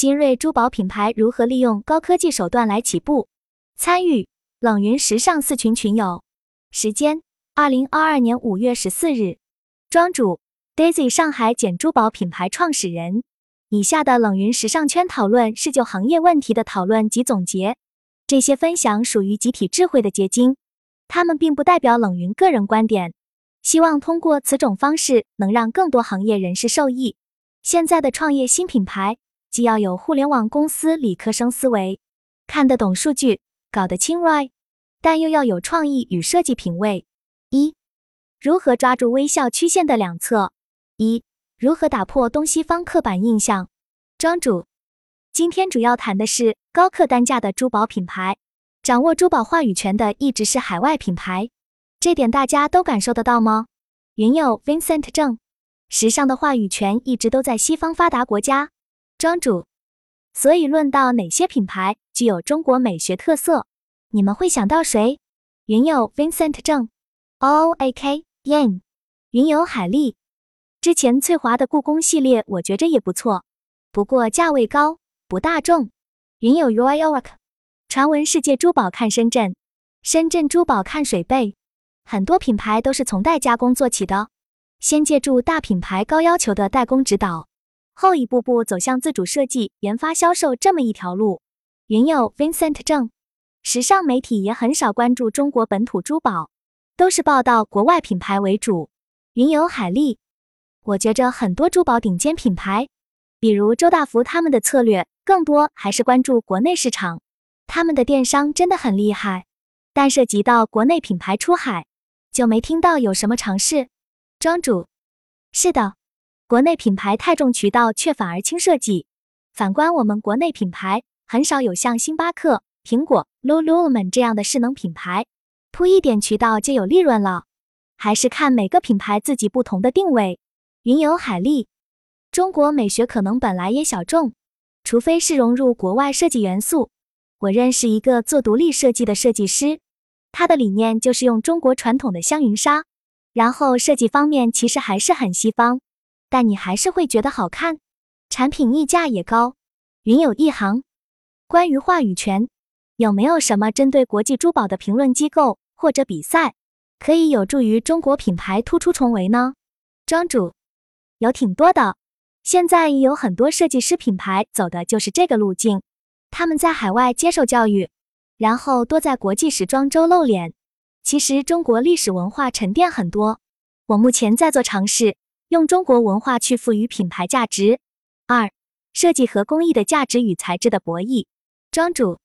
新锐珠宝品牌如何利用高科技手段来起步？参与冷云时尚四群群友，时间：二零二二年五月十四日。庄主：Daisy，上海简珠宝品牌创始人。以下的冷云时尚圈讨论是就行业问题的讨论及总结，这些分享属于集体智慧的结晶，他们并不代表冷云个人观点。希望通过此种方式能让更多行业人士受益。现在的创业新品牌，既要有互联网公司理科生思维，看得懂数据，搞得清 right，但又要有创意与设计品味。一、如何抓住微笑曲线的两侧？一。如何打破东西方刻板印象？庄主，今天主要谈的是高客单价的珠宝品牌。掌握珠宝话语权的一直是海外品牌，这点大家都感受得到吗？云友 Vincent 正，时尚的话语权一直都在西方发达国家。庄主，所以论到哪些品牌具有中国美学特色，你们会想到谁？云友 Vincent 正，O A K Yan，云友海丽。之前翠华的故宫系列，我觉着也不错，不过价位高，不大众。云有 Royal Oak，传闻世界珠宝看深圳，深圳珠宝看水贝，很多品牌都是从代加工做起的，先借助大品牌高要求的代工指导，后一步步走向自主设计、研发、销售这么一条路。云有 Vincent 正，时尚媒体也很少关注中国本土珠宝，都是报道国外品牌为主。云有海丽。我觉着很多珠宝顶尖品牌，比如周大福，他们的策略更多还是关注国内市场，他们的电商真的很厉害。但涉及到国内品牌出海，就没听到有什么尝试。庄主，是的，国内品牌太重渠道，却反而轻设计。反观我们国内品牌，很少有像星巴克、苹果、Lululemon 这样的势能品牌，铺一点渠道就有利润了。还是看每个品牌自己不同的定位。云游海丽，中国美学可能本来也小众，除非是融入国外设计元素。我认识一个做独立设计的设计师，他的理念就是用中国传统的香云纱，然后设计方面其实还是很西方，但你还是会觉得好看，产品溢价也高。云有一行，关于话语权，有没有什么针对国际珠宝的评论机构或者比赛，可以有助于中国品牌突出重围呢？庄主。有挺多的，现在也有很多设计师品牌走的就是这个路径。他们在海外接受教育，然后多在国际时装周露脸。其实中国历史文化沉淀很多，我目前在做尝试，用中国文化去赋予品牌价值。二、设计和工艺的价值与材质的博弈。庄主，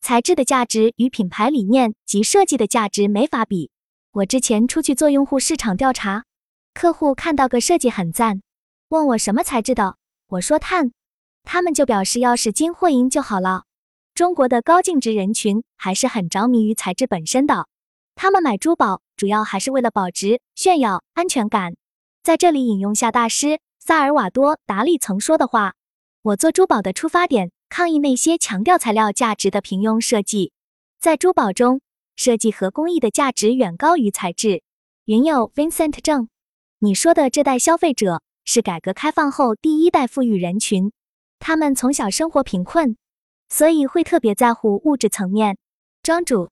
材质的价值与品牌理念及设计的价值没法比。我之前出去做用户市场调查。客户看到个设计很赞，问我什么材质的，我说碳，他们就表示要是金或银就好了。中国的高净值人群还是很着迷于材质本身的，他们买珠宝主要还是为了保值、炫耀、安全感。在这里引用下大师萨尔瓦多·达利曾说的话：“我做珠宝的出发点，抗议那些强调材料价值的平庸设计。在珠宝中，设计和工艺的价值远高于材质。”云友 Vincent 正。你说的这代消费者是改革开放后第一代富裕人群，他们从小生活贫困，所以会特别在乎物质层面。庄主，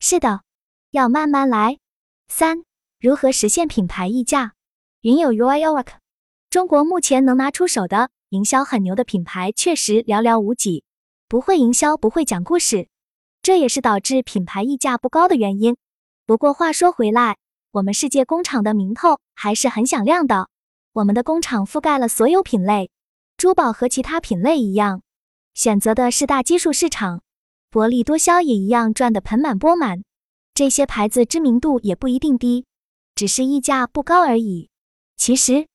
是的，要慢慢来。三，如何实现品牌溢价？云有 Royal Oak，中国目前能拿出手的营销很牛的品牌确实寥寥无几，不会营销，不会讲故事，这也是导致品牌溢价不高的原因。不过话说回来。我们世界工厂的名头还是很响亮的。我们的工厂覆盖了所有品类，珠宝和其他品类一样，选择的是大基数市场，薄利多销也一样赚得盆满钵满。这些牌子知名度也不一定低，只是溢价不高而已。其实，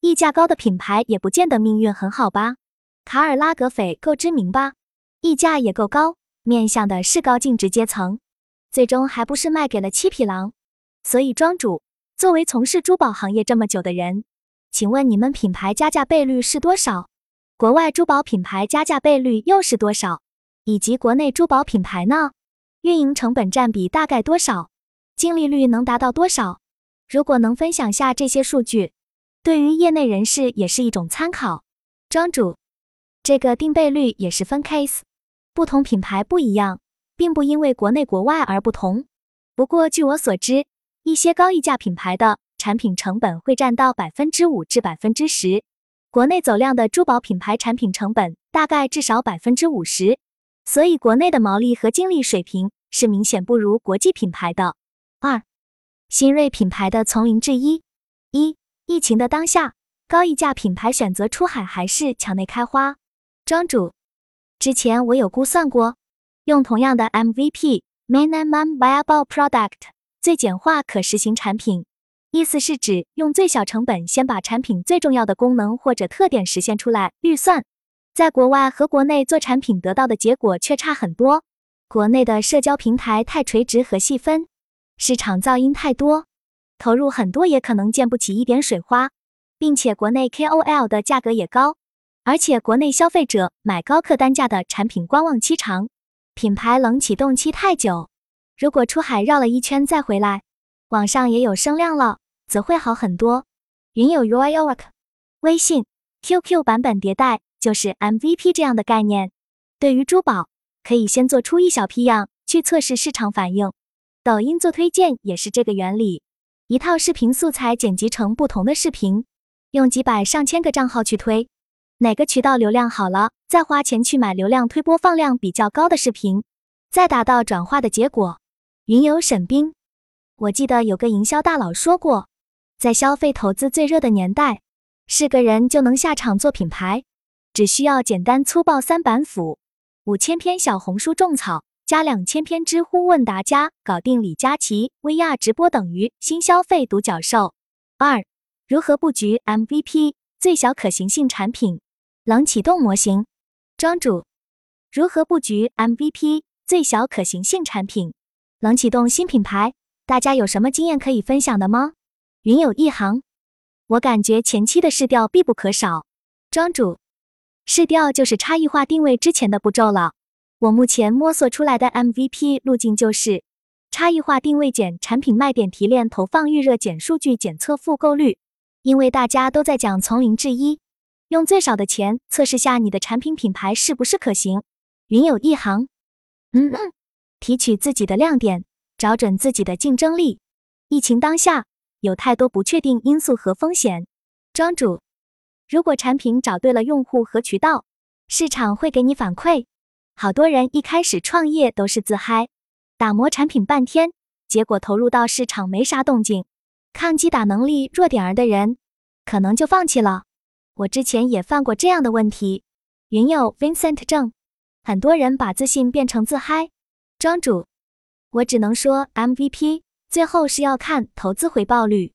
溢价高的品牌也不见得命运很好吧？卡尔拉格斐够知名吧？溢价也够高，面向的是高净值阶层，最终还不是卖给了七匹狼？所以，庄主作为从事珠宝行业这么久的人，请问你们品牌加价倍率是多少？国外珠宝品牌加价倍率又是多少？以及国内珠宝品牌呢？运营成本占比大概多少？净利率能达到多少？如果能分享下这些数据，对于业内人士也是一种参考。庄主，这个定倍率也是分 case，不同品牌不一样，并不因为国内国外而不同。不过据我所知，一些高溢价品牌的产品成本会占到百分之五至百分之十，国内走量的珠宝品牌产品成本大概至少百分之五十，所以国内的毛利和净利水平是明显不如国际品牌的。二，新锐品牌的从零至一。一，疫情的当下，高溢价品牌选择出海还是墙内开花？庄主，之前我有估算过，用同样的 MVP Minimum Viable Product 最简化可实行产品，意思是指用最小成本先把产品最重要的功能或者特点实现出来。预算在国外和国内做产品得到的结果却差很多。国内的社交平台太垂直和细分，市场噪音太多，投入很多也可能溅不起一点水花，并且国内 KOL 的价格也高。而且国内消费者买高客单价的产品观望期长，品牌冷启动期太久。如果出海绕了一圈再回来，网上也有声量了，则会好很多。云有 Royal Work，微信、QQ 版本迭代就是 MVP 这样的概念。对于珠宝，可以先做出一小批样去测试市场反应。抖音做推荐也是这个原理，一套视频素材剪辑成不同的视频，用几百上千个账号去推。哪个渠道流量好了，再花钱去买流量推播放量比较高的视频，再达到转化的结果。云游沈冰，我记得有个营销大佬说过，在消费投资最热的年代，是个人就能下场做品牌，只需要简单粗暴三板斧，五千篇小红书种草加两千篇知乎问答加搞定李佳琦 VR 直播等于新消费独角兽。二，如何布局 MVP 最小可行性产品？冷启动模型，庄主如何布局 MVP 最小可行性产品？冷启动新品牌，大家有什么经验可以分享的吗？云有一行，我感觉前期的试调必不可少。庄主，试调就是差异化定位之前的步骤了。我目前摸索出来的 MVP 路径就是差异化定位减产品卖点提炼投放预热减数据检测复购率，因为大家都在讲从零至一。用最少的钱测试下你的产品品牌是不是可行。云有一行，嗯嗯，提取自己的亮点，找准自己的竞争力。疫情当下有太多不确定因素和风险。庄主，如果产品找对了用户和渠道，市场会给你反馈。好多人一开始创业都是自嗨，打磨产品半天，结果投入到市场没啥动静，抗击打能力弱点儿的人，可能就放弃了。我之前也犯过这样的问题。云友 Vincent 正，很多人把自信变成自嗨。庄主，我只能说 MVP 最后是要看投资回报率。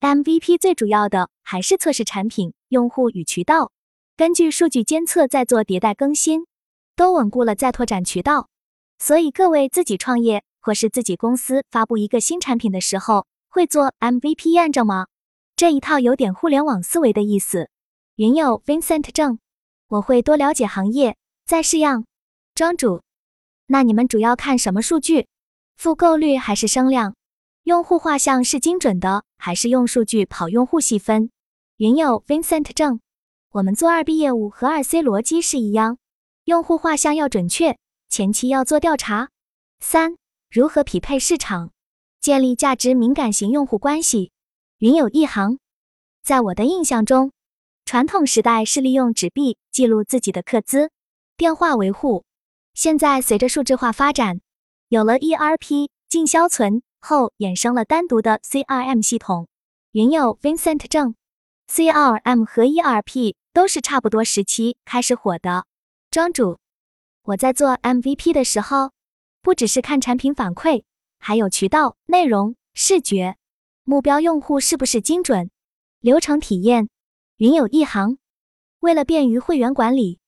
MVP 最主要的还是测试产品、用户与渠道，根据数据监测再做迭代更新，都稳固了再拓展渠道。所以各位自己创业或是自己公司发布一个新产品的时候，会做 MVP 验证吗？这一套有点互联网思维的意思。云友 Vincent 正，我会多了解行业，再试样。庄主，那你们主要看什么数据？复购率还是声量？用户画像是精准的，还是用数据跑用户细分？云友 Vincent 正，我们做二 B 业务和二 C 逻辑是一样，用户画像要准确，前期要做调查。三，如何匹配市场，建立价值敏感型用户关系？云有一行，在我的印象中。传统时代是利用纸币记录自己的客资、电话维护，现在随着数字化发展，有了 ERP 进销存后，衍生了单独的 CRM 系统。云有 Vincent 正，CRM 和 ERP 都是差不多时期开始火的。庄主，我在做 MVP 的时候，不只是看产品反馈，还有渠道、内容、视觉、目标用户是不是精准、流程体验。云有一行，为了便于会员管理，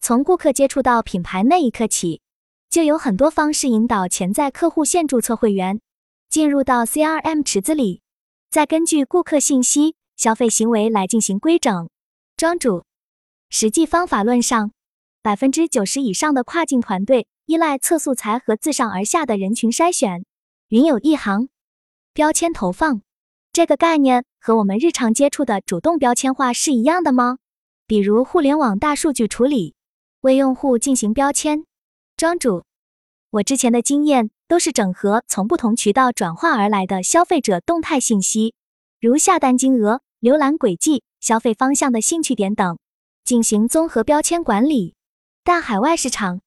从顾客接触到品牌那一刻起，就有很多方式引导潜在客户先注册会员，进入到 CRM 池子里，再根据顾客信息、消费行为来进行规整。庄主，实际方法论上，百分之九十以上的跨境团队依赖测素材和自上而下的人群筛选。云有一行，标签投放。这个概念和我们日常接触的主动标签化是一样的吗？比如互联网大数据处理，为用户进行标签。庄主，我之前的经验都是整合从不同渠道转化而来的消费者动态信息，如下单金额、浏览轨迹、消费方向的兴趣点等，进行综合标签管理。但海外市场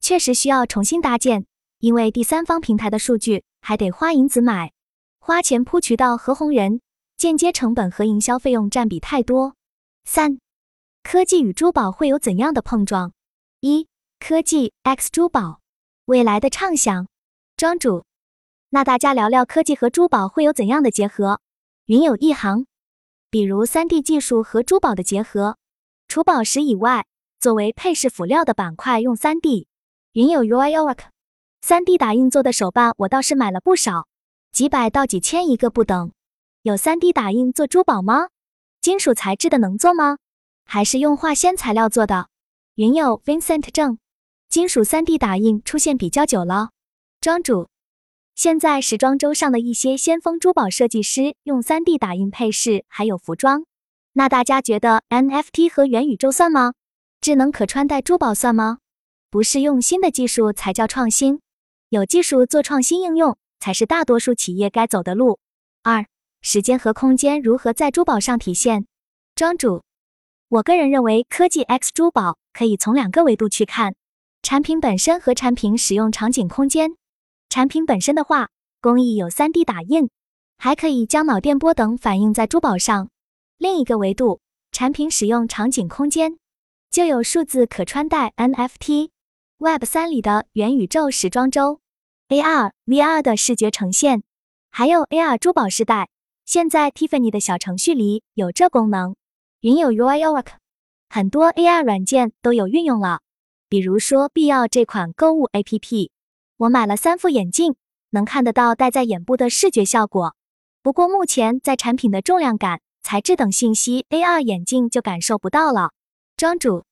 确实需要重新搭建，因为第三方平台的数据还得花银子买，花钱铺渠道和红人。间接成本和营销费用占比太多。三、科技与珠宝会有怎样的碰撞？一、科技 X 珠宝未来的畅想。庄主，那大家聊聊科技和珠宝会有怎样的结合？云有一行，比如 3D 技术和珠宝的结合。除宝石以外，作为配饰辅料的板块用 3D。云有 UI/UX，3D 打印做的手办我倒是买了不少，几百到几千一个不等。有 3D 打印做珠宝吗？金属材质的能做吗？还是用化纤材料做的？云友 Vincent 正，金属 3D 打印出现比较久了。庄主，现在时装周上的一些先锋珠宝设计师用 3D 打印配饰，还有服装。那大家觉得 NFT 和元宇宙算吗？智能可穿戴珠宝算吗？不是用新的技术才叫创新，有技术做创新应用才是大多数企业该走的路。二。时间和空间如何在珠宝上体现？庄主，我个人认为科技 X 珠宝可以从两个维度去看：产品本身和产品使用场景空间。产品本身的话，工艺有 3D 打印，还可以将脑电波等反映在珠宝上。另一个维度，产品使用场景空间，就有数字可穿戴 NFT、Web 三里的元宇宙时装周、AR、VR 的视觉呈现，还有 AR 珠宝时代。现在 Tiffany 的小程序里有这功能，云有 UI/UX，很多 AR 软件都有运用了。比如说必要这款购物 APP，我买了三副眼镜，能看得到戴在眼部的视觉效果。不过目前在产品的重量感、材质等信息，AR 眼镜就感受不到了。庄主，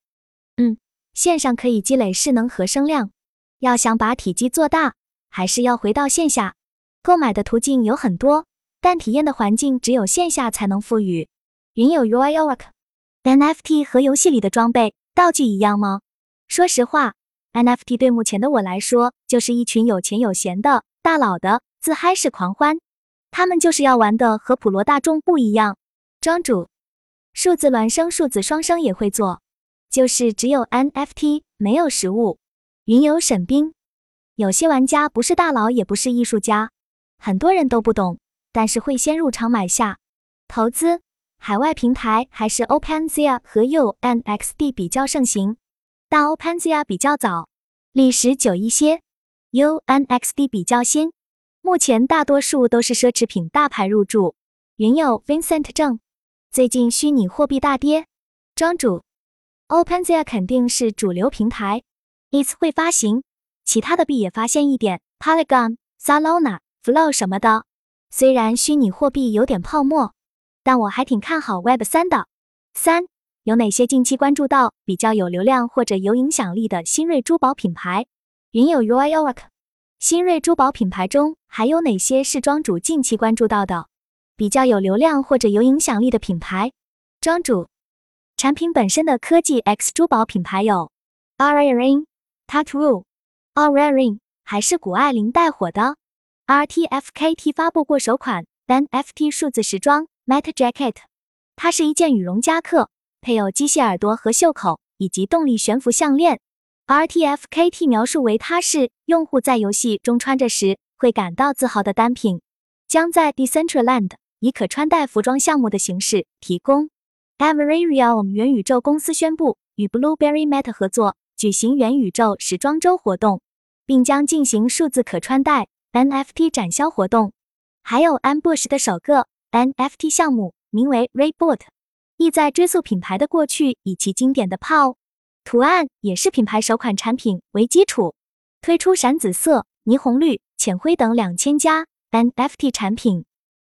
嗯，线上可以积累势能和声量，要想把体积做大，还是要回到线下。购买的途径有很多。但体验的环境只有线下才能赋予。云有 UI/UX，NFT 和游戏里的装备道具一样吗？说实话，NFT 对目前的我来说，就是一群有钱有闲的大佬的自嗨式狂欢。他们就是要玩的和普罗大众不一样。庄主，数字孪生、数字双生也会做，就是只有 NFT 没有实物。云有沈冰，有些玩家不是大佬，也不是艺术家，很多人都不懂。但是会先入场买下，投资海外平台还是 OpenSea 和 UNXD 比较盛行，但 OpenSea 比较早，历史久一些，UNXD 比较新。目前大多数都是奢侈品大牌入驻。云友 Vincent 正，最近虚拟货币大跌，庄主 OpenSea 肯定是主流平台，ETH 会发行，其他的币也发现一点，Polygon、Solana、Flow 什么的。虽然虚拟货币有点泡沫，但我还挺看好 Web 三的。三有哪些近期关注到比较有流量或者有影响力的新锐珠宝品牌？云有 UIOAK 新锐珠宝品牌中还有哪些是庄主近期关注到的比较有流量或者有影响力的品牌？庄主产品本身的科技 X 珠宝品牌有 a r a r i n、Tattoo、a r a r i n 还是谷爱凌带火的？RTFKT 发布过首款 NFT 数字时装 Meta Jacket，它是一件羽绒夹克，配有机械耳朵和袖口，以及动力悬浮项链。RTFKT 描述为它是用户在游戏中穿着时会感到自豪的单品，将在 Decentraland 以可穿戴服装项目的形式提供。Every Realm 元宇宙公司宣布与 Blueberry Meta 合作，举行元宇宙时装周活动，并将进行数字可穿戴。NFT 展销活动，还有 Ambush 的首个 NFT 项目，名为 Reboot，意在追溯品牌的过去以其经典的 POW 图案，也是品牌首款产品为基础，推出闪紫色、霓虹绿、浅灰等两千家 NFT 产品。